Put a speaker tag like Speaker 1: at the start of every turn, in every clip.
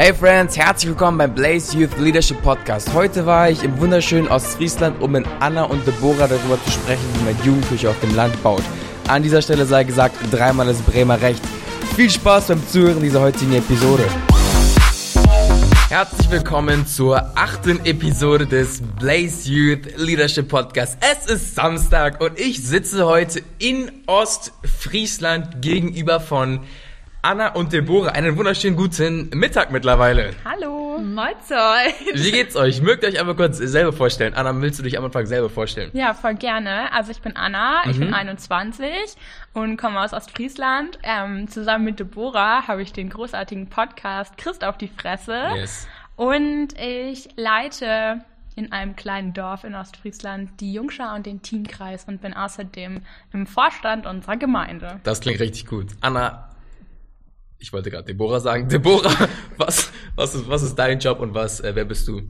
Speaker 1: Hey Friends, herzlich willkommen beim Blaze Youth Leadership Podcast. Heute war ich im wunderschönen Ostfriesland, um mit Anna und Deborah darüber zu sprechen, wie man Jugendküche auf dem Land baut. An dieser Stelle sei gesagt, dreimal ist Bremer recht. Viel Spaß beim Zuhören dieser heutigen Episode. Herzlich willkommen zur achten Episode des Blaze Youth Leadership Podcast. Es ist Samstag und ich sitze heute in Ostfriesland gegenüber von Anna und Deborah. Einen wunderschönen guten Mittag mittlerweile.
Speaker 2: Hallo. Mahlzeit.
Speaker 1: Wie geht's euch? Mögt ihr euch einmal kurz selber vorstellen? Anna, willst du dich am Anfang selber vorstellen?
Speaker 2: Ja, voll gerne. Also ich bin Anna, ich
Speaker 1: Mhm.
Speaker 2: bin 21 und komme aus Ostfriesland. Ähm, zusammen mit Deborah habe ich den großartigen Podcast Christ auf die Fresse.
Speaker 1: Yes.
Speaker 2: Und ich leite in einem kleinen Dorf in Ostfriesland die Jungschar und den Teamkreis und bin außerdem im Vorstand unserer Gemeinde.
Speaker 1: Das klingt richtig gut. Anna, ich wollte gerade Deborah sagen. Deborah, was, was, ist, was ist dein Job und was, äh, wer bist du?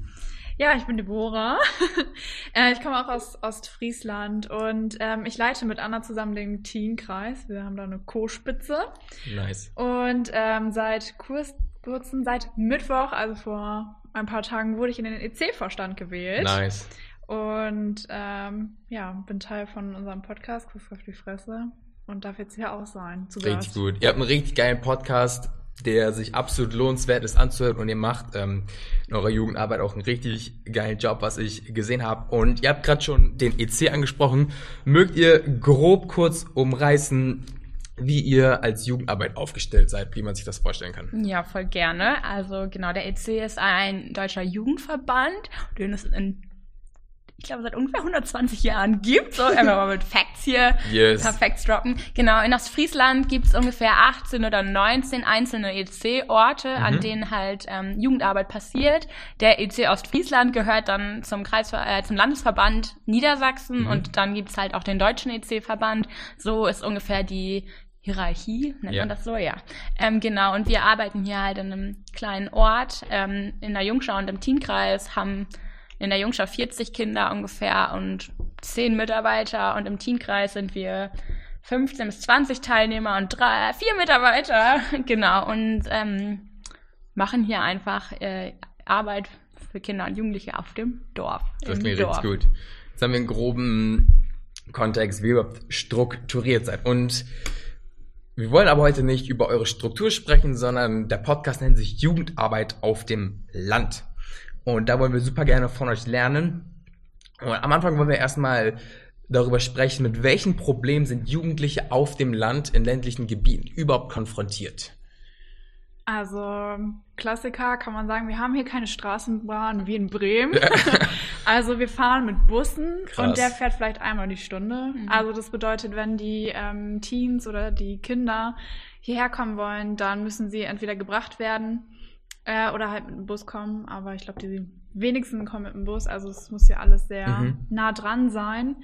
Speaker 3: Ja, ich bin Deborah. äh, ich komme auch aus Ostfriesland und ähm, ich leite mit Anna zusammen den Teamkreis. Wir haben da eine Co-Spitze.
Speaker 1: Nice.
Speaker 3: Und ähm, seit kurz, kurzem, seit Mittwoch, also vor ein paar Tagen, wurde ich in den EC-Vorstand gewählt.
Speaker 1: Nice.
Speaker 3: Und ähm, ja, bin Teil von unserem Podcast, Kuss auf die Fresse. Und darf jetzt hier auch sein. Zu
Speaker 1: Richtig
Speaker 3: Gast.
Speaker 1: gut. Ihr habt einen richtig geilen Podcast, der sich absolut lohnenswert ist anzuhören und ihr macht ähm, in eurer Jugendarbeit auch einen richtig geilen Job, was ich gesehen habe. Und ihr habt gerade schon den EC angesprochen. Mögt ihr grob kurz umreißen, wie ihr als Jugendarbeit aufgestellt seid, wie man sich das vorstellen kann?
Speaker 2: Ja, voll gerne. Also genau, der EC ist ein deutscher Jugendverband, den es in, ich glaube, seit ungefähr 120 Jahren gibt. So, einfach mal mit Facts hier.
Speaker 1: Yes.
Speaker 2: Perfekt droppen. Genau, in Ostfriesland gibt es ungefähr 18 oder 19 einzelne EC-Orte,
Speaker 1: Mhm.
Speaker 2: an denen halt ähm, Jugendarbeit passiert. Der EC Ostfriesland gehört dann zum, Kreis, äh, zum Landesverband Niedersachsen
Speaker 1: Mhm.
Speaker 2: und dann gibt's halt auch den deutschen EC-Verband. So ist ungefähr die Hierarchie, nennt
Speaker 1: Ja.
Speaker 2: man das so, ja. Ähm, genau, und wir arbeiten hier halt in einem kleinen Ort, ähm, in der Jungschau und im Teamkreis, haben in der Jungschau 40 Kinder ungefähr und 10 Mitarbeiter und im Teamkreis sind wir 15 bis 20 Teilnehmer und drei, vier Mitarbeiter, genau, und ähm, machen hier einfach äh, Arbeit für Kinder und Jugendliche auf dem Dorf.
Speaker 1: Das klingt
Speaker 2: Dorf.
Speaker 1: richtig gut. Jetzt haben wir einen groben Kontext, wie ihr überhaupt strukturiert seid. Und wir wollen aber heute nicht über eure Struktur sprechen, sondern der Podcast nennt sich Jugendarbeit auf dem Land. Und da wollen wir super gerne von euch lernen. Und am Anfang wollen wir erstmal darüber sprechen, mit welchen Problemen sind Jugendliche auf dem Land in ländlichen Gebieten überhaupt konfrontiert.
Speaker 3: Also, Klassiker kann man sagen, wir haben hier keine Straßenbahn wie in Bremen. also, wir fahren mit Bussen
Speaker 1: Krass.
Speaker 3: und der fährt vielleicht einmal die Stunde.
Speaker 2: Mhm.
Speaker 3: Also, das bedeutet, wenn die ähm, Teens oder die Kinder hierher kommen wollen, dann müssen sie entweder gebracht werden äh, oder halt mit dem Bus kommen. Aber ich glaube, die wenigsten kommen mit dem Bus. Also, es muss hier alles sehr
Speaker 1: Mhm.
Speaker 3: nah dran sein.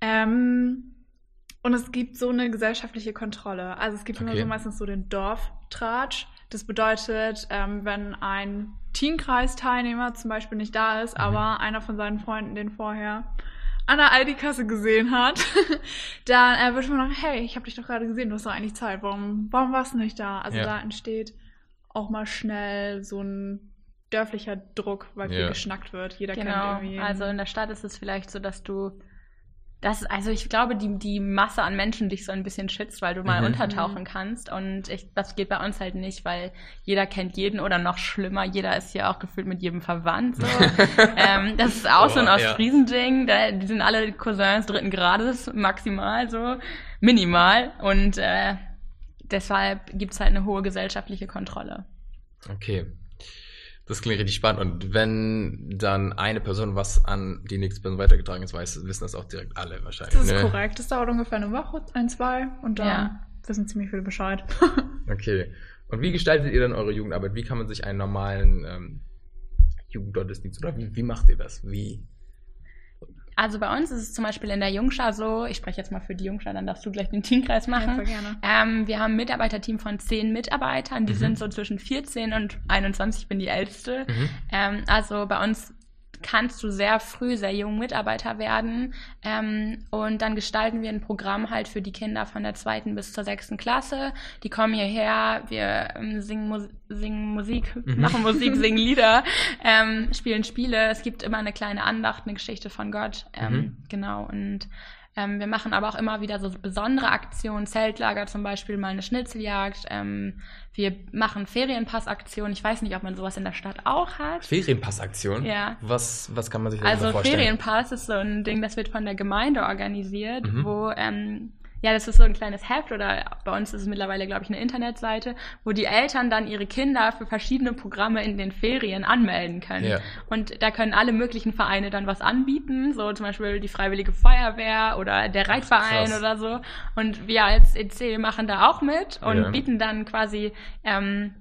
Speaker 3: Ähm, und es gibt so eine gesellschaftliche Kontrolle. Also es gibt immer
Speaker 1: Okay.
Speaker 3: so meistens so den Dorftratsch. Das bedeutet, ähm, wenn ein Teamkreisteilnehmer zum Beispiel nicht da ist,
Speaker 1: Mhm.
Speaker 3: aber einer von seinen Freunden den vorher an der Aldi-Kasse gesehen hat, dann äh, wird man sagen, hey, ich habe dich doch gerade gesehen, du hast doch eigentlich Zeit, warum, warum warst du nicht da? Also
Speaker 1: Ja.
Speaker 3: da entsteht auch mal schnell so ein dörflicher Druck, weil viel
Speaker 1: Ja.
Speaker 3: geschnackt wird. Jeder
Speaker 2: Genau.
Speaker 3: kennt irgendwie.
Speaker 2: Also in der Stadt ist es vielleicht so, dass du das, also ich glaube, die, die Masse an Menschen dich so ein bisschen schützt, weil du mal
Speaker 1: Mhm.
Speaker 2: untertauchen kannst. Und ich, das geht bei uns halt nicht, weil jeder kennt jeden oder noch schlimmer, jeder ist hier auch gefühlt mit jedem verwandt. So. ähm, das ist auch so ein
Speaker 1: ja.
Speaker 2: Ostfriesending. Da, die sind alle Cousins dritten Grades, maximal so, minimal. Und äh, deshalb gibt's halt eine hohe gesellschaftliche Kontrolle.
Speaker 1: Okay. Das klingt richtig spannend. Und wenn dann eine Person was an die nächste Person weitergetragen ist, weiß, wissen das auch direkt alle wahrscheinlich.
Speaker 3: Das ist
Speaker 1: ne?
Speaker 3: korrekt. Das dauert ungefähr eine Woche, ein, zwei und dann
Speaker 2: Ja.
Speaker 3: wissen ziemlich viele Bescheid.
Speaker 1: Okay. Und wie gestaltet ihr dann eure Jugendarbeit? Wie kann man sich einen normalen ähm, Jugendgottesdienst oder wie, wie macht ihr das? Wie?
Speaker 2: Also bei uns ist es zum Beispiel in der Jungschar so, ich spreche jetzt mal für die Jungschar, dann darfst du gleich den Teamkreis machen.
Speaker 3: voll gerne.
Speaker 2: Ähm, wir haben ein Mitarbeiterteam von zehn Mitarbeitern, die
Speaker 1: Mhm.
Speaker 2: sind so zwischen 14 und 21, ich bin die Älteste.
Speaker 1: Mhm.
Speaker 2: Ähm, also bei uns kannst du sehr früh sehr jung Mitarbeiter werden. Ähm, und dann gestalten wir ein Programm halt für die Kinder von der zweiten bis zur sechsten Klasse. Die kommen hierher, wir ähm, singen, Mus singen Musik,
Speaker 1: Mhm.
Speaker 2: machen Musik, singen Lieder, ähm, spielen Spiele. Es gibt immer eine kleine Andacht, eine Geschichte von Gott. Ähm,
Speaker 1: Mhm.
Speaker 2: Genau. Und ähm, wir machen aber auch immer wieder so besondere Aktionen, Zeltlager zum Beispiel, mal eine Schnitzeljagd. Ähm, wir machen Ferienpassaktionen. Ich weiß nicht, ob man sowas in der Stadt auch hat.
Speaker 1: Ferienpassaktion?
Speaker 2: Ja.
Speaker 1: Was, was kann man sich
Speaker 2: Also
Speaker 1: vorstellen?
Speaker 2: Ferienpass ist so ein Ding, das wird von der Gemeinde organisiert,
Speaker 1: Mhm.
Speaker 2: wo ähm, ja, das ist so ein kleines Heft oder bei uns ist es mittlerweile, glaube ich, eine Internetseite, wo die Eltern dann ihre Kinder für verschiedene Programme in den Ferien anmelden können.
Speaker 1: Ja.
Speaker 2: Und da können alle möglichen Vereine dann was anbieten, so zum Beispiel die Freiwillige Feuerwehr oder der Reitverein
Speaker 1: krass.
Speaker 2: oder so. Und wir als EC machen da auch mit und
Speaker 1: Ja.
Speaker 2: bieten dann quasi ähm,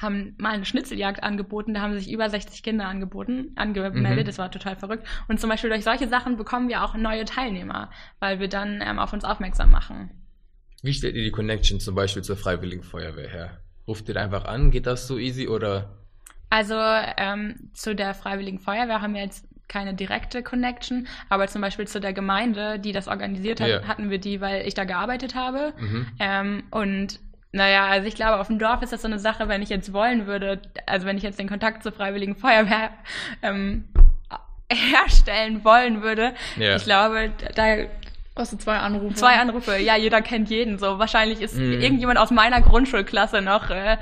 Speaker 2: haben mal eine Schnitzeljagd angeboten, da haben sich über 60 Kinder angeboten, angemeldet,
Speaker 1: Mhm.
Speaker 2: das war total verrückt. Und zum Beispiel durch solche Sachen bekommen wir auch neue Teilnehmer, weil wir dann ähm, auf uns aufmerksam machen.
Speaker 1: Wie stellt ihr die Connection zum Beispiel zur Freiwilligen Feuerwehr her? Ruft ihr einfach an? Geht das so easy oder?
Speaker 2: Also ähm, zu der Freiwilligen Feuerwehr haben wir jetzt keine direkte Connection, aber zum Beispiel zu der Gemeinde, die das organisiert hat,
Speaker 1: Ja.
Speaker 2: hatten wir die, weil ich da gearbeitet habe.
Speaker 1: Mhm.
Speaker 2: Ähm, und naja, also ich glaube, auf dem Dorf ist das so eine Sache, wenn ich jetzt wollen würde, also wenn ich jetzt den Kontakt zur Freiwilligen Feuerwehr ähm, herstellen wollen würde,
Speaker 1: Ja.
Speaker 2: ich glaube, da
Speaker 3: Brauchst du zwei Anrufe?
Speaker 2: zwei Anrufe, ja, jeder kennt jeden so. Wahrscheinlich ist
Speaker 1: Mhm.
Speaker 2: irgendjemand aus meiner Grundschulklasse noch äh,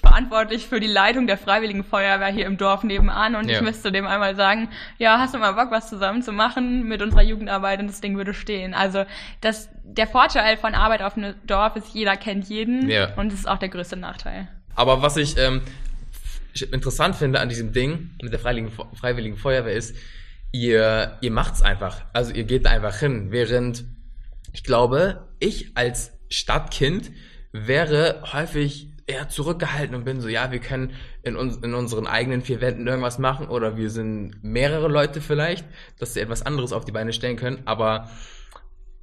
Speaker 2: verantwortlich für die Leitung der Freiwilligen Feuerwehr hier im Dorf nebenan und
Speaker 1: Ja.
Speaker 2: ich müsste dem einmal sagen, ja, hast du mal Bock, was zusammen zu machen mit unserer Jugendarbeit und das Ding würde stehen. Also das, der Vorteil von Arbeit auf einem Dorf ist, jeder kennt jeden
Speaker 1: Ja.
Speaker 2: und das ist auch der größte Nachteil.
Speaker 1: Aber was ich ähm, interessant finde an diesem Ding mit der Freiwilligen, Freiwilligen Feuerwehr ist, ihr, ihr macht's einfach. Also ihr geht einfach hin. Während ich glaube, ich als Stadtkind wäre häufig eher zurückgehalten und bin so, ja, wir können in, uns, in unseren eigenen vier Wänden irgendwas machen oder wir sind mehrere Leute vielleicht, dass sie etwas anderes auf die Beine stellen können. Aber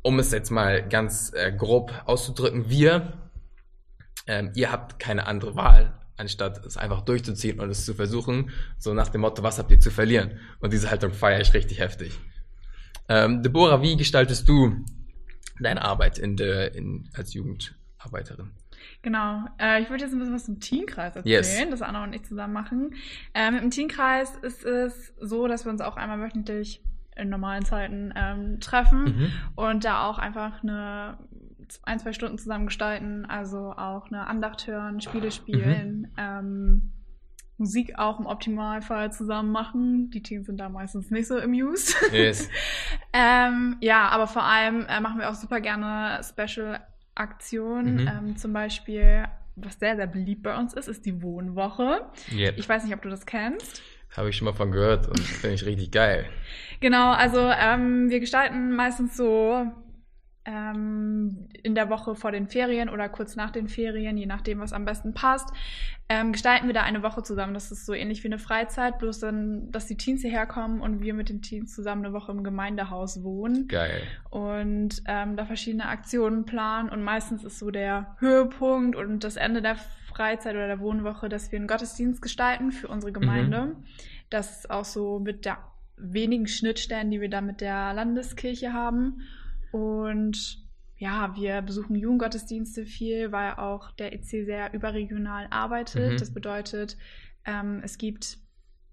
Speaker 1: um es jetzt mal ganz äh, grob auszudrücken, wir ähm, ihr habt keine andere Wahl, anstatt es einfach durchzuziehen und es zu versuchen, so nach dem Motto, was habt ihr zu verlieren? Und diese Haltung feiere ich richtig heftig. Ähm, Deborah, wie gestaltest du deine Arbeit in der, in, als Jugendarbeiterin?
Speaker 3: Genau. Äh, ich würde jetzt ein bisschen was zum Teamkreis erzählen,
Speaker 1: Yes.
Speaker 3: das Anna und ich zusammen machen. Äh, mit dem Teamkreis ist es so, dass wir uns auch einmal wöchentlich in normalen Zeiten ähm, treffen
Speaker 1: Mhm.
Speaker 3: und da auch einfach eine ein, zwei Stunden zusammen gestalten, also auch eine Andacht hören, Spiele spielen, ähm, Musik auch im Optimalfall zusammen machen. Die Teams sind da meistens nicht so amused.
Speaker 1: Yes.
Speaker 3: Ähm, ja, aber vor allem äh, machen wir auch super gerne Special-Aktionen.
Speaker 1: Mhm.
Speaker 3: Ähm, zum Beispiel, was sehr, sehr beliebt bei uns ist, ist die Wohnwoche.
Speaker 1: Yep.
Speaker 3: Ich weiß nicht, ob du das kennst.
Speaker 1: Habe ich schon mal von gehört und finde ich richtig geil.
Speaker 3: Genau, also ähm, wir gestalten meistens so ähm, in der Woche vor den Ferien oder kurz nach den Ferien, je nachdem, was am besten passt, ähm, gestalten wir da eine Woche zusammen. Das ist so ähnlich wie eine Freizeit, bloß dann, dass die Teens hierher kommen und wir mit den Teens zusammen eine Woche im Gemeindehaus wohnen.
Speaker 1: Geil.
Speaker 3: und ähm, da verschiedene Aktionen planen. Und meistens ist so der Höhepunkt und das Ende der Freizeit oder der Wohnwoche, dass wir einen Gottesdienst gestalten für unsere Gemeinde. Das ist auch so mit der wenigen Schnittstellen, die wir da mit der Landeskirche haben. Und ja, wir besuchen Jugendgottesdienste viel, weil auch der EC sehr überregional arbeitet.
Speaker 1: Mhm.
Speaker 3: Das bedeutet, ähm, es gibt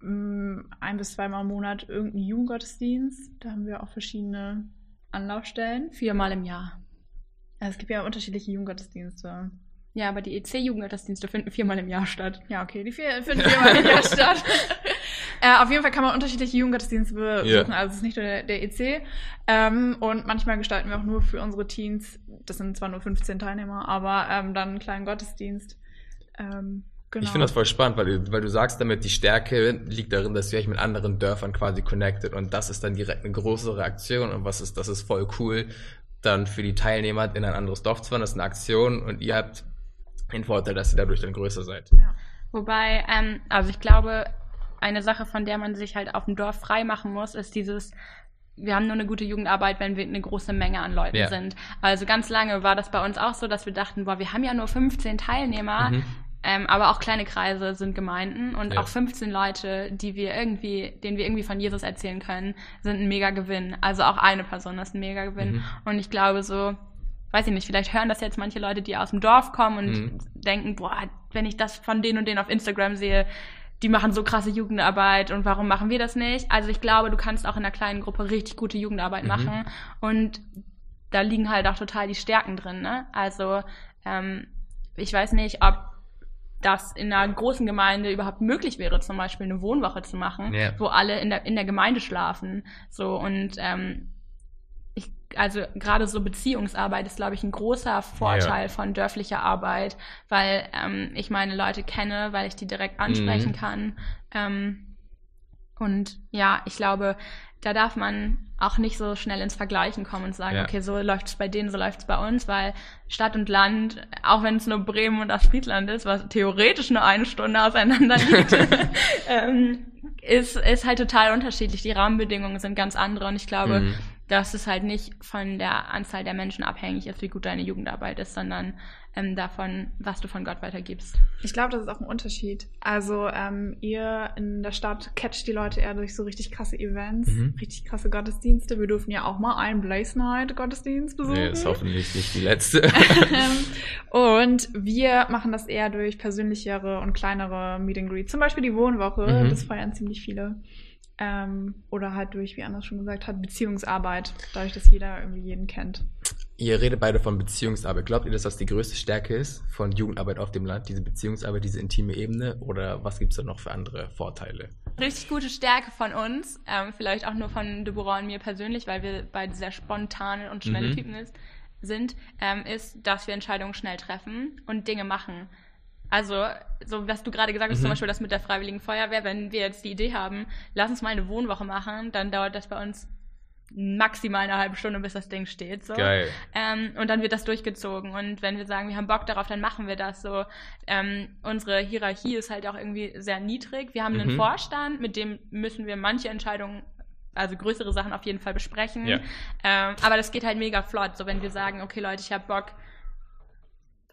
Speaker 3: mh, ein bis zweimal im Monat irgendeinen Jugendgottesdienst. Da haben wir auch verschiedene Anlaufstellen.
Speaker 2: Viermal im Jahr.
Speaker 3: Also es gibt ja unterschiedliche Jugendgottesdienste.
Speaker 2: Ja, aber die EC-Jugendgottesdienste finden viermal im Jahr statt.
Speaker 3: Ja, okay, die vier, finden viermal im Jahr statt. Äh, auf jeden Fall kann man unterschiedliche Jugendgottesdienste besuchen,
Speaker 1: Ja.
Speaker 3: also es ist nicht nur der, der EC. Ähm, und manchmal gestalten wir auch nur für unsere Teens, das sind zwar nur 15 Teilnehmer, aber ähm, dann einen kleinen Gottesdienst. Ähm, genau.
Speaker 1: Ich finde das voll spannend, weil du, weil du sagst damit, die Stärke liegt darin, dass ihr euch mit anderen Dörfern quasi connected und das ist dann direkt eine größere Aktion und was ist, das ist voll cool, dann für die Teilnehmer in ein anderes Dorf zu fahren, das ist eine Aktion und ihr habt den Vorteil, dass ihr dadurch dann größer seid.
Speaker 3: Ja.
Speaker 2: Wobei, ähm, also ich glaube, eine Sache, von der man sich halt auf dem Dorf frei machen muss, ist dieses, wir haben nur eine gute Jugendarbeit, wenn wir eine große Menge an Leuten
Speaker 1: Ja.
Speaker 2: sind. Also ganz lange war das bei uns auch so, dass wir dachten, boah, wir haben ja nur 15 Teilnehmer.
Speaker 1: Mhm.
Speaker 2: Ähm, aber auch kleine Kreise sind Gemeinden und
Speaker 1: Ja.
Speaker 2: auch 15 Leute, die wir irgendwie, denen wir irgendwie von Jesus erzählen können, sind ein mega Gewinn. Also auch eine Person ist ein mega Gewinn.
Speaker 1: Mhm.
Speaker 2: Und ich glaube so, weiß ich nicht, vielleicht hören das jetzt manche Leute, die aus dem Dorf kommen und
Speaker 1: Mhm.
Speaker 2: denken, boah, wenn ich das von denen und denen auf Instagram sehe, die machen so krasse Jugendarbeit und warum machen wir das nicht? Also ich glaube, du kannst auch in einer kleinen Gruppe richtig gute Jugendarbeit
Speaker 1: Mhm.
Speaker 2: machen und da liegen halt auch total die Stärken drin. Ne? Also ähm, ich weiß nicht, ob das in einer großen Gemeinde überhaupt möglich wäre, zum Beispiel eine Wohnwoche zu machen,
Speaker 1: Ja.
Speaker 2: wo alle in der, in der Gemeinde schlafen. So und ähm, also gerade so Beziehungsarbeit ist, glaube ich, ein großer Vorteil von dörflicher Arbeit, weil ähm, ich meine Leute kenne, weil ich die direkt ansprechen
Speaker 1: Mhm.
Speaker 2: kann. Ähm, und ja, ich glaube, da darf man auch nicht so schnell ins Vergleichen kommen und sagen,
Speaker 1: Ja.
Speaker 2: okay, so läuft's bei denen, so läuft's bei uns, weil Stadt und Land, auch wenn es nur Bremen und das Friedland ist, was theoretisch nur eine Stunde auseinander liegt, ähm, ist, ist halt total unterschiedlich. Die Rahmenbedingungen sind ganz andere und ich glaube,
Speaker 1: Mhm.
Speaker 2: Dass es halt nicht von der Anzahl der Menschen abhängig ist, wie gut deine Jugendarbeit ist, sondern ähm, davon, was du von Gott weitergibst.
Speaker 3: Ich glaube, das ist auch ein Unterschied. Also ähm, ihr in der Stadt catcht die Leute eher durch so richtig krasse Events,
Speaker 1: Mhm.
Speaker 3: richtig krasse Gottesdienste. Wir durften ja auch mal einen Blaze Night Gottesdienst besuchen.
Speaker 1: Nee, ist hoffentlich nicht die letzte.
Speaker 3: und wir machen das eher durch persönlichere und kleinere Meet and Greet. Zum Beispiel die Wohnwoche,
Speaker 1: Mhm.
Speaker 3: das feiern ziemlich viele. Ähm, oder halt durch, wie Anders schon gesagt hat, Beziehungsarbeit, dadurch, dass jeder irgendwie jeden kennt.
Speaker 1: Ihr redet beide von Beziehungsarbeit. Glaubt ihr, dass das die größte Stärke ist von Jugendarbeit auf dem Land, diese Beziehungsarbeit, diese intime Ebene? Oder was gibt es da noch für andere Vorteile?
Speaker 2: Richtig gute Stärke von uns, ähm, vielleicht auch nur von Deborah und mir persönlich, weil wir beide sehr spontane und schnelle
Speaker 1: Mhm.
Speaker 2: Typen ist, sind, ähm, ist, dass wir Entscheidungen schnell treffen und Dinge machen. Also, so was du gerade gesagt hast,
Speaker 1: Mhm.
Speaker 2: zum Beispiel das mit der Freiwilligen Feuerwehr, wenn wir jetzt die Idee haben, lass uns mal eine Wohnwoche machen, dann dauert das bei uns maximal eine halbe Stunde, bis das Ding steht. So.
Speaker 1: Geil.
Speaker 2: Ähm, und dann wird das durchgezogen. Und wenn wir sagen, wir haben Bock darauf, dann machen wir das so. Ähm, unsere Hierarchie ist halt auch irgendwie sehr niedrig. Wir haben einen
Speaker 1: Mhm.
Speaker 2: Vorstand, mit dem müssen wir manche Entscheidungen, also größere Sachen auf jeden Fall besprechen.
Speaker 1: Ja.
Speaker 2: Ähm, aber das geht halt mega flott. So, wenn wir sagen, okay, Leute, ich habe Bock,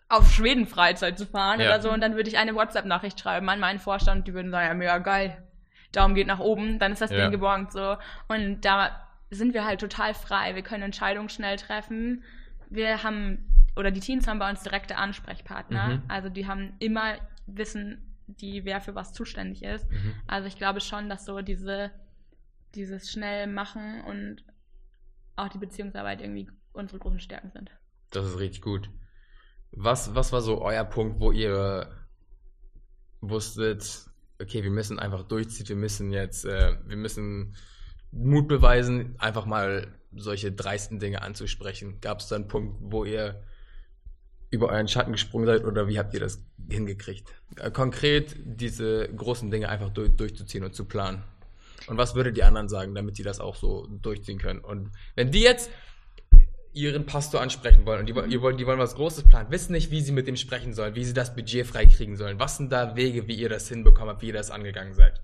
Speaker 2: auf Schweden Freizeit zu fahren
Speaker 1: Ja.
Speaker 2: oder so, und dann würde ich eine WhatsApp-Nachricht schreiben an meinen Vorstand, die würden sagen, ja, mega geil. Daumen geht nach oben, dann ist das
Speaker 1: Ja.
Speaker 2: Ding geborgt so. Und da sind wir halt total frei. Wir können Entscheidungen schnell treffen. Wir haben, oder die Teams haben bei uns direkte Ansprechpartner.
Speaker 1: Mhm.
Speaker 2: Also die haben immer Wissen, die wer für was zuständig ist.
Speaker 1: Mhm.
Speaker 2: Also ich glaube schon, dass so diese, dieses schnell machen und auch die Beziehungsarbeit irgendwie unsere großen Stärken sind.
Speaker 1: Das ist richtig gut. Was, was war so euer Punkt, wo ihr wusstet, okay, wir müssen einfach durchziehen, wir müssen jetzt, äh, wir müssen Mut beweisen, einfach mal solche dreisten Dinge anzusprechen? Gab es da einen Punkt, wo ihr über euren Schatten gesprungen seid oder wie habt ihr das hingekriegt? Äh, konkret diese großen Dinge einfach durch, durchzuziehen und zu planen. Und was würdet die anderen sagen, damit die das auch so durchziehen können? Und wenn die jetzt ihren Pastor ansprechen wollen und die, wollen, die wollen was Großes planen, wissen nicht, wie sie mit dem sprechen sollen, wie sie das Budget freikriegen sollen. Was sind da Wege, wie ihr das hinbekommen habt, wie ihr das angegangen seid?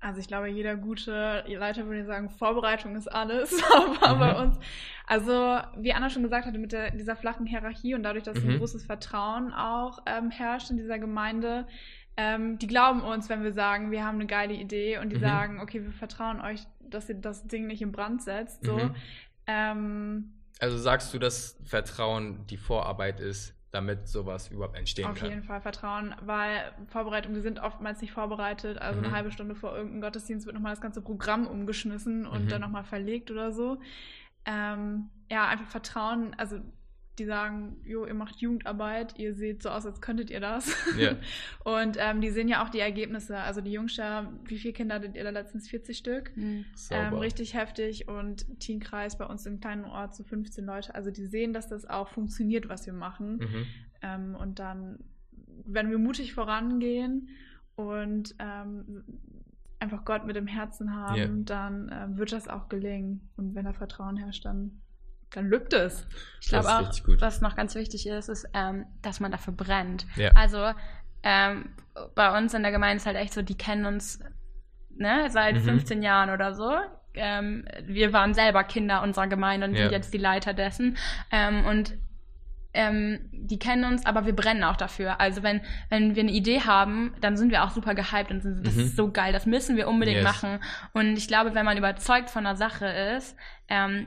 Speaker 3: Also ich glaube, jeder gute Leiter würde sagen, Vorbereitung ist alles. Aber
Speaker 1: Mhm.
Speaker 3: bei uns, also wie Anna schon gesagt hatte, mit der, dieser flachen Hierarchie und dadurch, dass
Speaker 1: Mhm.
Speaker 3: ein großes Vertrauen auch ähm, herrscht in dieser Gemeinde, ähm, die glauben uns, wenn wir sagen, wir haben eine geile Idee und die
Speaker 1: Mhm.
Speaker 3: sagen, okay, wir vertrauen euch, dass ihr das Ding nicht in Brand setzt. So.
Speaker 1: Mhm.
Speaker 3: Ähm,
Speaker 1: Also sagst du, dass Vertrauen die Vorarbeit ist, damit sowas überhaupt entstehen
Speaker 3: Auf
Speaker 1: kann?
Speaker 3: jeden Fall Vertrauen, weil Vorbereitung, wir sind oftmals nicht vorbereitet. Also
Speaker 1: Mhm.
Speaker 3: eine halbe Stunde vor irgendeinem Gottesdienst wird nochmal das ganze Programm umgeschmissen und
Speaker 1: Mhm.
Speaker 3: dann nochmal verlegt oder so. Ähm, ja, einfach Vertrauen. Also die sagen, jo, ihr macht Jugendarbeit, ihr seht so aus, als könntet ihr das.
Speaker 1: Ja.
Speaker 3: Und ähm, die sehen ja auch die Ergebnisse. Also die Jungschar, wie viele Kinder hattet ihr da letztens? 40 Stück? Ähm,
Speaker 1: Sauber.
Speaker 3: richtig heftig und Teamkreis bei uns im kleinen Ort so 15 Leute. Also die sehen, dass das auch funktioniert, was wir machen.
Speaker 1: Mhm.
Speaker 3: Ähm, und dann, wenn wir mutig vorangehen und ähm, einfach Gott mit dem Herzen haben,
Speaker 1: Ja.
Speaker 3: dann ähm, wird das auch gelingen. Und wenn da Vertrauen herrscht, dann, dann lügt es.
Speaker 2: Ich glaube auch, was noch ganz wichtig ist, ist, ähm, dass man dafür brennt.
Speaker 1: Ja.
Speaker 2: Also ähm, bei uns in der Gemeinde ist halt echt so, die kennen uns ne, seit
Speaker 1: Mhm.
Speaker 2: 15 Jahren oder so. Ähm, wir waren selber Kinder unserer Gemeinde und
Speaker 1: Ja.
Speaker 2: sind jetzt die Leiter dessen. Ähm, und ähm, die kennen uns, aber wir brennen auch dafür. Also wenn, wenn wir eine Idee haben, dann sind wir auch super gehypt und sind, das
Speaker 1: Mhm.
Speaker 2: ist so geil, das müssen wir unbedingt
Speaker 1: Yes.
Speaker 2: machen. Und ich glaube, wenn man überzeugt von einer Sache ist, ähm,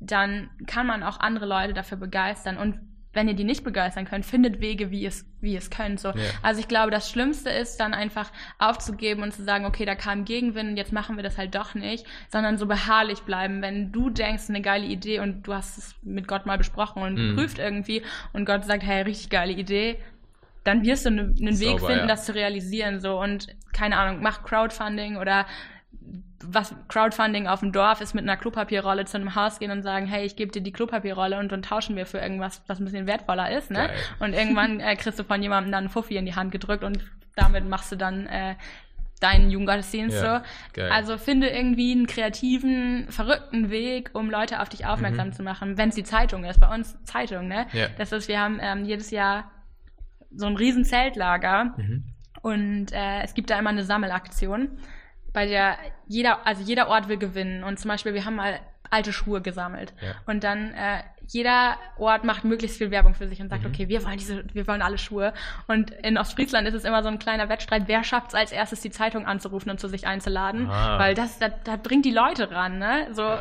Speaker 2: dann kann man auch andere Leute dafür begeistern. Und wenn ihr die nicht begeistern könnt, findet Wege, wie ihr es, wie es könnt. So.
Speaker 1: Ja.
Speaker 2: Also ich glaube, das Schlimmste ist dann einfach aufzugeben und zu sagen, okay, da kam Gegenwind und jetzt machen wir das halt doch nicht, sondern so beharrlich bleiben. Wenn du denkst, eine geile Idee und du hast es mit Gott mal besprochen und
Speaker 1: Mhm.
Speaker 2: prüft irgendwie und Gott sagt, hey, richtig geile Idee, dann wirst du ne- einen Weg finden,
Speaker 1: ja.
Speaker 2: das zu realisieren. So und keine Ahnung, mach Crowdfunding oder was Crowdfunding auf dem Dorf ist, mit einer Klopapierrolle zu einem Haus gehen und sagen, hey, ich gebe dir die Klopapierrolle und dann tauschen wir für irgendwas, was ein bisschen wertvoller ist, ne?
Speaker 1: Geil.
Speaker 2: Und irgendwann äh, kriegst du von jemandem dann einen Fuffi in die Hand gedrückt und damit machst du dann äh, deinen Jugendgottesdienst
Speaker 1: Ja,
Speaker 2: so.
Speaker 1: geil.
Speaker 2: Also finde irgendwie einen kreativen, verrückten Weg, um Leute auf dich aufmerksam
Speaker 1: Mhm.
Speaker 2: zu machen, wenn es die Zeitung ist. Bei uns Zeitung, ne?
Speaker 1: Ja.
Speaker 2: Das ist, wir haben ähm, jedes Jahr so ein riesen Zeltlager
Speaker 1: Mhm.
Speaker 2: und äh, es gibt da immer eine Sammelaktion, bei der jeder, also jeder Ort will gewinnen. Und zum Beispiel, wir haben mal alte Schuhe gesammelt.
Speaker 1: Ja.
Speaker 2: Und dann äh, jeder Ort macht möglichst viel Werbung für sich und sagt,
Speaker 1: Mhm.
Speaker 2: okay, wir wollen diese, wir wollen alle Schuhe. Und in Ostfriesland ist es immer so ein kleiner Wettstreit, wer schafft es als erstes, die Zeitung anzurufen und zu sich einzuladen.
Speaker 1: Ah.
Speaker 2: Weil das, das, das bringt die Leute ran, ne? So,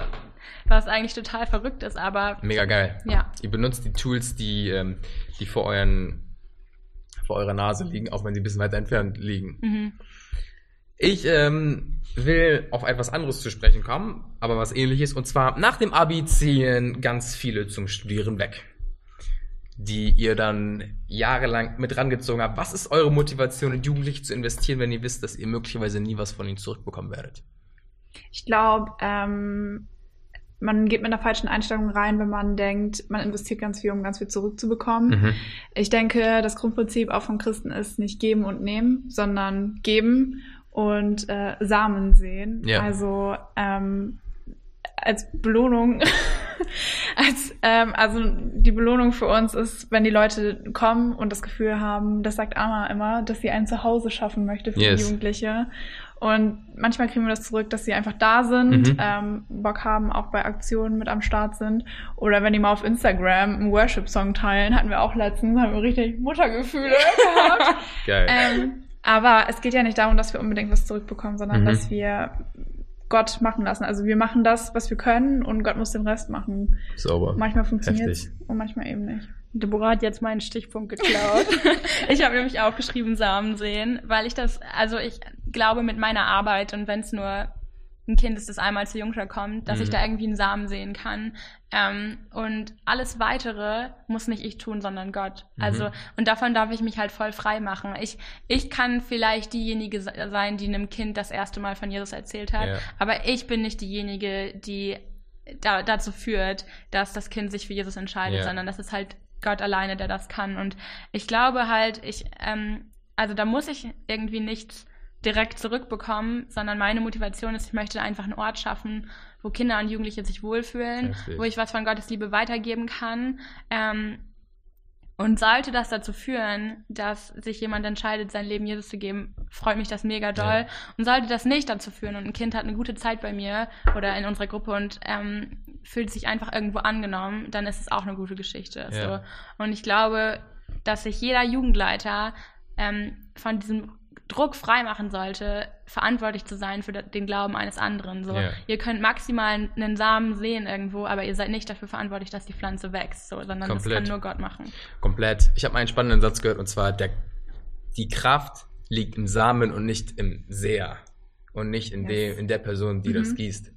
Speaker 2: was eigentlich total verrückt ist, aber
Speaker 1: Mega geil.
Speaker 2: ja.
Speaker 1: Ihr benutzt die Tools, die, ähm, die vor euren vor eurer Nase liegen, auch wenn sie ein bisschen weiter entfernt liegen.
Speaker 2: Mhm.
Speaker 1: Ich ähm, will auf etwas anderes zu sprechen kommen, aber was ähnliches. Und zwar nach dem Abi ziehen ganz viele zum Studieren weg, die ihr dann jahrelang mit rangezogen habt. Was ist eure Motivation, in Jugendliche zu investieren, wenn ihr wisst, dass ihr möglicherweise nie was von ihnen zurückbekommen werdet?
Speaker 3: Ich glaube, ähm, man geht mit einer falschen Einstellung rein, wenn man denkt, man investiert ganz viel, um ganz viel zurückzubekommen.
Speaker 1: Mhm.
Speaker 3: Ich denke, das Grundprinzip auch von Christen ist nicht geben und nehmen, sondern geben und äh, Samen sehen.
Speaker 1: Ja.
Speaker 3: Also ähm, als Belohnung, als ähm, also die Belohnung für uns ist, wenn die Leute kommen und das Gefühl haben, das sagt Anna immer, dass sie ein Zuhause schaffen möchte für
Speaker 1: Yes.
Speaker 3: die Jugendliche. Und manchmal kriegen wir das zurück, dass sie einfach da sind,
Speaker 1: Mhm.
Speaker 3: ähm, Bock haben, auch bei Aktionen mit am Start sind. Oder wenn die mal auf Instagram einen Worship-Song teilen, hatten wir auch letztens, haben wir richtig Muttergefühle gehabt.
Speaker 1: Geil.
Speaker 3: ähm, aber es geht ja nicht darum, dass wir unbedingt was zurückbekommen, sondern
Speaker 1: Mhm.
Speaker 3: dass wir Gott machen lassen. Also wir machen das, was wir können und Gott muss den Rest machen.
Speaker 1: Sauber.
Speaker 3: Manchmal funktioniert es und manchmal eben nicht.
Speaker 2: Deborah hat jetzt meinen Stichpunkt geklaut. ich habe nämlich aufgeschrieben Samen sehen, weil ich das, also ich glaube mit meiner Arbeit und wenn es nur ein Kind ist, das einmal zur Jungschau kommt, dass ich
Speaker 1: Mhm.
Speaker 2: da irgendwie einen Samen sehen kann. Ähm, und alles weitere muss nicht ich tun, sondern Gott.
Speaker 1: Mhm.
Speaker 2: Also, und davon darf ich mich halt voll frei machen. Ich, ich kann vielleicht diejenige se- sein, die einem Kind das erste Mal von Jesus erzählt hat,
Speaker 1: Ja.
Speaker 2: aber ich bin nicht diejenige, die da, dazu führt, dass das Kind sich für Jesus entscheidet,
Speaker 1: Ja.
Speaker 2: sondern das ist halt Gott alleine, der das kann. Und ich glaube halt, ich, ähm, also da muss ich irgendwie nichts direkt zurückbekommen, sondern meine Motivation ist, ich möchte einfach einen Ort schaffen, wo Kinder und Jugendliche sich wohlfühlen,
Speaker 1: Heftig.
Speaker 2: wo ich was von Gottes Liebe weitergeben kann. Ähm, und sollte das dazu führen, dass sich jemand entscheidet, sein Leben Jesus zu geben, freut mich das mega doll.
Speaker 1: Ja.
Speaker 2: Und sollte das nicht dazu führen und ein Kind hat eine gute Zeit bei mir oder in unserer Gruppe und ähm, fühlt sich einfach irgendwo angenommen, dann ist es auch eine gute Geschichte.
Speaker 1: Ja.
Speaker 2: So. Und ich glaube, dass sich jeder Jugendleiter ähm, von diesem Druck freimachen sollte, verantwortlich zu sein für den Glauben eines anderen. So,
Speaker 1: Ja.
Speaker 2: ihr könnt maximal einen Samen sehen irgendwo, aber ihr seid nicht dafür verantwortlich, dass die Pflanze wächst, so, sondern das
Speaker 1: Komplett.
Speaker 2: kann nur Gott machen.
Speaker 1: Komplett. Ich habe einen spannenden Satz gehört und zwar, der, die Kraft liegt im Samen und nicht im Seher. Und nicht in,
Speaker 3: Yes.
Speaker 1: dem, in der Person, die das
Speaker 3: Mhm.
Speaker 1: gießt.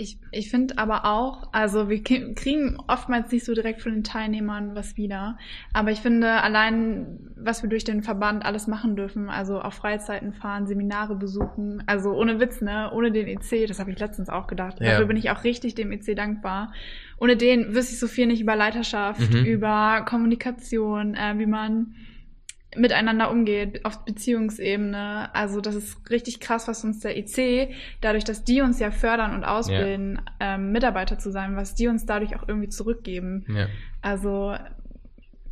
Speaker 3: Ich, ich finde aber auch, also wir kriegen oftmals nicht so direkt von den Teilnehmern was wieder. Aber ich finde allein, was wir durch den Verband alles machen dürfen, also auf Freizeiten fahren, Seminare besuchen, also ohne Witz, ne, ohne den EC, das habe ich letztens auch gedacht.
Speaker 1: Ja.
Speaker 3: Dafür bin ich auch richtig dem EC dankbar. Ohne den wüsste ich so viel nicht über Leiterschaft,
Speaker 1: Mhm.
Speaker 3: über Kommunikation, äh, wie man miteinander umgeht, auf Beziehungsebene. Also das ist richtig krass, was uns der IC, dadurch, dass die uns ja fördern und ausbilden, ähm, Mitarbeiter zu sein, was die uns dadurch auch irgendwie zurückgeben.
Speaker 1: Ja.
Speaker 3: Also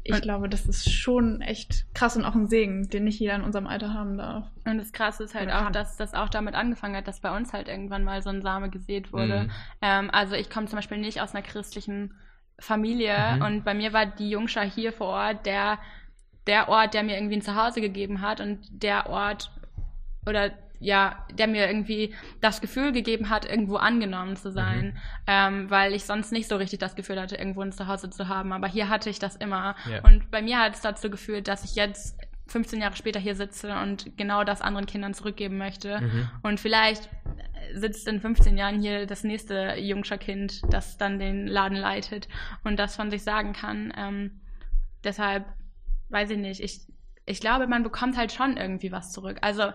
Speaker 3: ich
Speaker 2: Und-
Speaker 3: glaube, das ist schon echt krass und auch ein Segen, den nicht jeder in unserem Alter haben darf.
Speaker 2: Und das Krasse ist halt
Speaker 3: Oder
Speaker 2: auch,
Speaker 3: kann.
Speaker 2: dass das auch damit angefangen hat, dass bei uns halt irgendwann mal so ein Same gesät wurde.
Speaker 1: Mhm.
Speaker 2: Ähm, also ich komme zum Beispiel nicht aus einer christlichen Familie
Speaker 1: Mhm.
Speaker 2: und bei mir war die Jungschar hier vor Ort der, der Ort, der mir irgendwie ein Zuhause gegeben hat und der Ort oder ja, der mir irgendwie das Gefühl gegeben hat, irgendwo angenommen zu sein, ähm, weil ich sonst nicht so richtig das Gefühl hatte, irgendwo ein Zuhause zu haben. Aber hier hatte ich das immer.
Speaker 1: Ja.
Speaker 2: Und bei mir hat es dazu geführt, dass ich jetzt 15 Jahre später hier sitze und genau das anderen Kindern zurückgeben möchte.
Speaker 1: Mhm.
Speaker 2: Und vielleicht sitzt in 15 Jahren hier das nächste Jungscher Kind, das dann den Laden leitet und das von sich sagen kann. Ähm, deshalb weiß ich nicht. Ich, ich glaube, man bekommt halt schon irgendwie was zurück. Also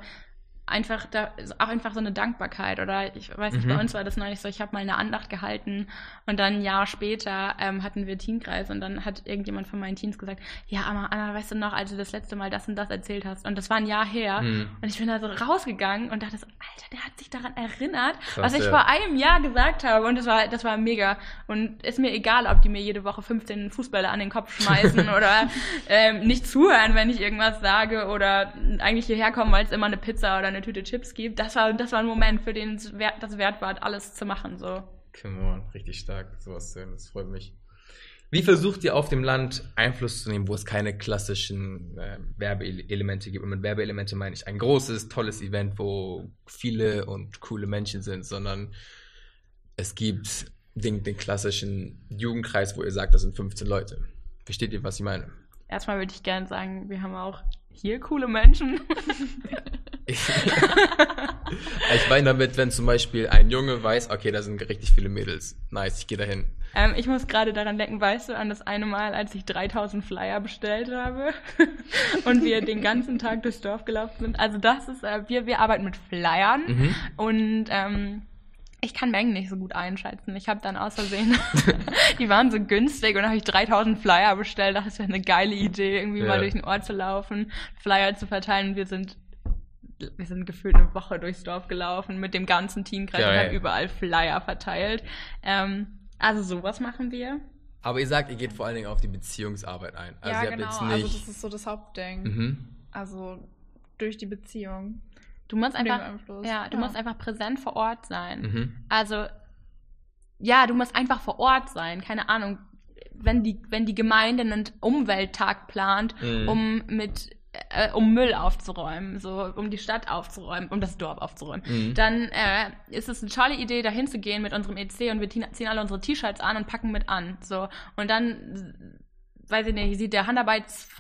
Speaker 2: einfach da auch einfach so eine Dankbarkeit oder ich weiß nicht,
Speaker 1: Mhm.
Speaker 2: bei uns war das neulich so, ich habe mal eine Andacht gehalten und dann ein Jahr später ähm, hatten wir Teamkreis und dann hat irgendjemand von meinen Teams gesagt, ja, aber Anna, weißt du noch, als du das letzte Mal das und das erzählt hast und das war ein Jahr her
Speaker 1: Mhm.
Speaker 2: und ich bin da so rausgegangen und dachte so, Alter, der hat sich daran erinnert,
Speaker 1: Krass,
Speaker 2: was ich
Speaker 1: ja.
Speaker 2: vor einem Jahr gesagt habe und das war, das war mega und ist mir egal, ob die mir jede Woche 15 Fußbälle an den Kopf schmeißen oder ähm, nicht zuhören, wenn ich irgendwas sage oder eigentlich hierher kommen, weil es immer eine Pizza oder eine Tüte Chips gibt. Das war, das war ein Moment, für den es wert, das wert war, alles zu machen, so.
Speaker 1: Come on, richtig stark, sowas zu hören, das freut mich. Wie versucht ihr auf dem Land Einfluss zu nehmen, wo es keine klassischen äh, Werbeelemente gibt? Und mit Werbeelemente meine ich ein großes, tolles Event, wo viele und coole Menschen sind, sondern es gibt den, den klassischen Jugendkreis, wo ihr sagt, das sind 15 Leute. Versteht ihr, was ich meine?
Speaker 2: Erstmal würde ich gerne sagen, wir haben auch hier coole Menschen.
Speaker 1: Ich, meine damit, wenn zum Beispiel ein Junge weiß, okay, da sind richtig viele Mädels. Nice, ich gehe dahin.
Speaker 2: ähm, ich muss gerade daran denken, weißt du, an das eine Mal, als ich 3000 Flyer bestellt habe und wir den ganzen Tag durchs Dorf gelaufen sind. Also das ist, äh, wir, wir arbeiten mit Flyern
Speaker 1: Mhm.
Speaker 2: und ähm, ich kann Mengen nicht so gut einschätzen. Ich habe dann aus Versehen, die waren so günstig und dann habe ich 3000 Flyer bestellt. Das wäre eine geile Idee, irgendwie
Speaker 1: Ja.
Speaker 2: mal durch den Ort zu laufen, Flyer zu verteilen. Und wir sind wir sind gefühlt eine Woche durchs Dorf gelaufen mit dem ganzen Teamkreis und
Speaker 1: Geil.
Speaker 2: haben überall Flyer verteilt. Ähm, also sowas machen wir.
Speaker 1: Aber ihr sagt, ihr geht vor allen Dingen auf die Beziehungsarbeit ein. Also
Speaker 3: ja,
Speaker 1: ihr habt
Speaker 3: genau.
Speaker 1: jetzt
Speaker 3: Also
Speaker 1: nicht.
Speaker 3: das ist so das Hauptding.
Speaker 1: mhm.
Speaker 3: Also durch die Beziehung.
Speaker 2: Du musst einfach, ja, du musst einfach präsent vor Ort sein.
Speaker 1: Mhm.
Speaker 2: Also, ja, du musst einfach vor Ort sein. Keine Ahnung, wenn die, wenn die Gemeinde einen Umwelttag plant,
Speaker 1: Mhm.
Speaker 2: um mit äh, um Müll aufzuräumen, so um die Stadt aufzuräumen, um das Dorf aufzuräumen,
Speaker 1: Mhm.
Speaker 2: dann äh, ist es eine tolle Idee, da hinzugehen mit unserem EC und wir zie- ziehen alle unsere T-Shirts an und packen mit an. So. Und dann, weiß ich nicht, sieht der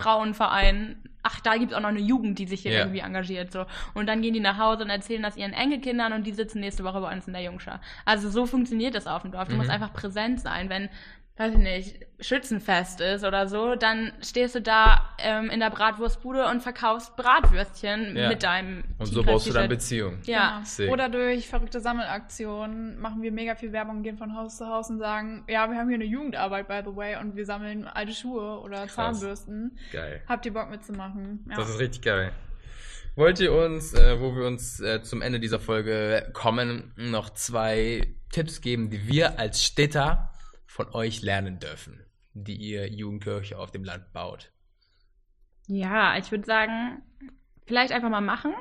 Speaker 2: Handarbeitsfrauenverein, ach, da gibt es auch noch eine Jugend, die sich hier
Speaker 1: Ja.
Speaker 2: irgendwie engagiert. So. Und dann gehen die nach Hause und erzählen das ihren Enkelkindern und die sitzen nächste Woche bei uns in der Jungschar. Also so funktioniert das auf dem Dorf. Du
Speaker 1: Mhm.
Speaker 2: musst einfach präsent sein. Wenn, weiß ich nicht, Schützenfest ist oder so, dann stehst du da ähm, in der Bratwurstbude und verkaufst Bratwürstchen
Speaker 1: Ja.
Speaker 2: mit deinem
Speaker 1: Und so baust du dann. Beziehung.
Speaker 2: Ja.
Speaker 3: Genau. Oder durch verrückte Sammelaktionen machen wir mega viel Werbung, gehen von Haus zu Haus und sagen, ja, wir haben hier eine Jugendarbeit, by the way, und wir sammeln alte Schuhe oder Zahnbürsten.
Speaker 1: Geil.
Speaker 3: Habt ihr Bock mitzumachen? Ja.
Speaker 1: Das ist richtig geil. Wollt ihr uns, äh, wo wir uns äh, zum Ende dieser Folge kommen, noch zwei Tipps geben, die wir als Städter von euch lernen dürfen, die ihr Jugendkirche auf dem Land baut?
Speaker 2: Ja, ich würde sagen, vielleicht einfach mal machen.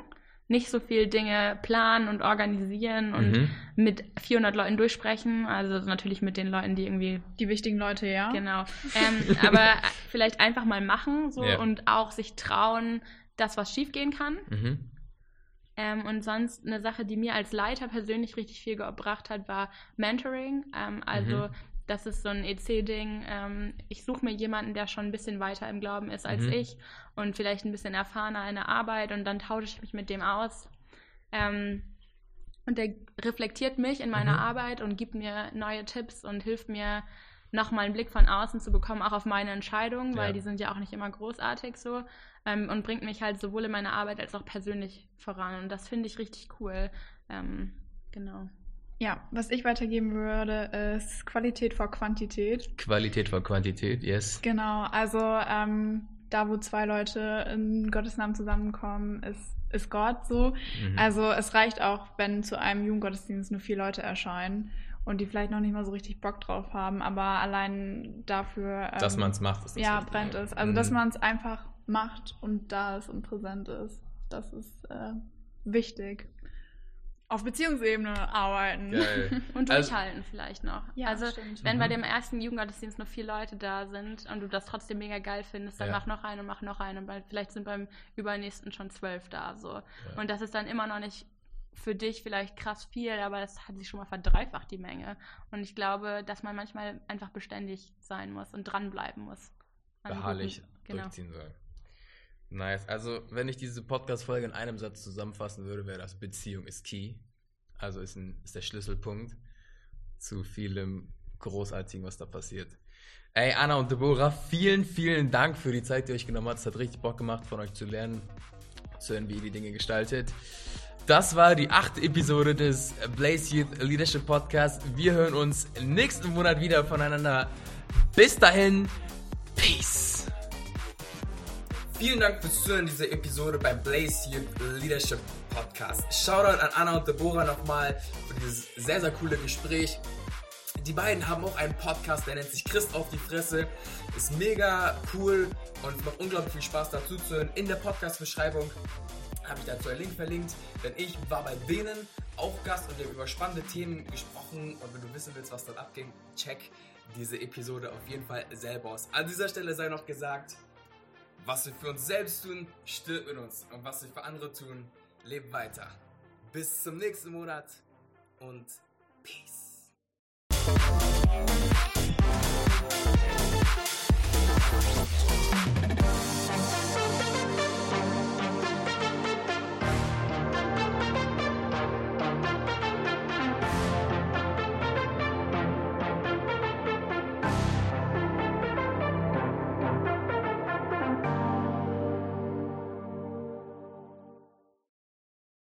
Speaker 2: Nicht so viel Dinge planen und organisieren und
Speaker 1: Mhm.
Speaker 2: mit 400 Leuten durchsprechen. Also natürlich mit den Leuten, die irgendwie
Speaker 3: die wichtigen Leute, ja.
Speaker 2: Genau. Ähm, aber vielleicht einfach mal machen so
Speaker 1: Ja.
Speaker 2: und auch sich trauen, dass was schiefgehen kann.
Speaker 1: Mhm.
Speaker 2: Ähm, und sonst eine Sache, die mir als Leiter persönlich richtig viel gebracht hat, war Mentoring. Ähm, also
Speaker 1: Mhm.
Speaker 2: Das ist so ein EC-Ding. Ähm, ich suche mir jemanden, der schon ein bisschen weiter im Glauben ist als
Speaker 1: Mhm.
Speaker 2: ich und vielleicht ein bisschen erfahrener in der Arbeit und dann tausche ich mich mit dem aus. Ähm, und der reflektiert mich in meiner
Speaker 1: Mhm.
Speaker 2: Arbeit und gibt mir neue Tipps und hilft mir, nochmal einen Blick von außen zu bekommen, auch auf meine Entscheidungen, weil
Speaker 1: Ja.
Speaker 2: die sind ja auch nicht immer großartig so ähm, und bringt mich halt sowohl in meiner Arbeit als auch persönlich voran. Und das finde ich richtig cool. Ähm, genau.
Speaker 3: Ja, was ich weitergeben würde, ist Qualität vor Quantität.
Speaker 1: Qualität vor Quantität, yes.
Speaker 3: Genau, also ähm, da, wo zwei Leute in Gottes Namen zusammenkommen, ist, ist Gott so.
Speaker 1: Mhm.
Speaker 3: Also es reicht auch, wenn zu einem Jugendgottesdienst nur vier Leute erscheinen und die vielleicht noch nicht mal so richtig Bock drauf haben, aber allein dafür, ähm,
Speaker 1: dass man es macht, ist das
Speaker 3: ja, brennt es. Also
Speaker 1: Mhm.
Speaker 3: dass man es einfach macht und da ist und präsent ist, das ist äh, wichtig. Auf Beziehungsebene arbeiten.
Speaker 1: Geil.
Speaker 2: Und
Speaker 1: Also-
Speaker 2: durchhalten vielleicht noch.
Speaker 3: Ja,
Speaker 2: also
Speaker 3: stimmt.
Speaker 2: wenn
Speaker 1: Mhm.
Speaker 2: bei dem ersten Jugendgottesdienst nur vier Leute da sind und du das trotzdem mega geil findest, dann
Speaker 1: Ja.
Speaker 2: mach noch einen und mach noch einen. Und bei, vielleicht sind beim übernächsten schon zwölf da. So. Und das ist dann immer noch nicht für dich vielleicht krass viel, aber das hat sich schon mal verdreifacht, die Menge. Und ich glaube, dass man manchmal einfach beständig sein muss und dranbleiben muss.
Speaker 1: Beharrlich
Speaker 2: guten- genau.
Speaker 1: durchziehen soll. Nice. Also, wenn ich diese Podcast-Folge in einem Satz zusammenfassen würde, wäre das Beziehung ist key. Also ist, ein, ist der Schlüsselpunkt zu vielem Großartigen, was da passiert. Ey, Anna und Deborah, vielen, vielen Dank für die Zeit, die ihr euch genommen habt. Es hat richtig Bock gemacht, von euch zu lernen, zu hören, wie ihr die Dinge gestaltet. Das war die achte Episode des Blaze Youth Leadership Podcast. Wir hören uns nächsten Monat wieder voneinander. Bis dahin, Peace. Vielen Dank fürs Zuhören dieser Episode beim Blaze Youth Leadership Podcast. Shoutout an Anna und Deborah nochmal für dieses sehr, sehr coole Gespräch. Die beiden haben auch einen Podcast, der nennt sich Christ auf die Fresse. Ist mega cool und macht unglaublich viel Spaß dazu zu hören. In der Podcast-Beschreibung habe ich dazu einen Link verlinkt, denn ich war bei denen auch Gast und wir haben über spannende Themen gesprochen und wenn du wissen willst, was dort abging, check diese Episode auf jeden Fall selber aus. An dieser Stelle sei noch gesagt, was wir für uns selbst tun, stirbt mit uns. Und was wir für andere tun, lebt weiter. Bis zum nächsten Monat und Peace.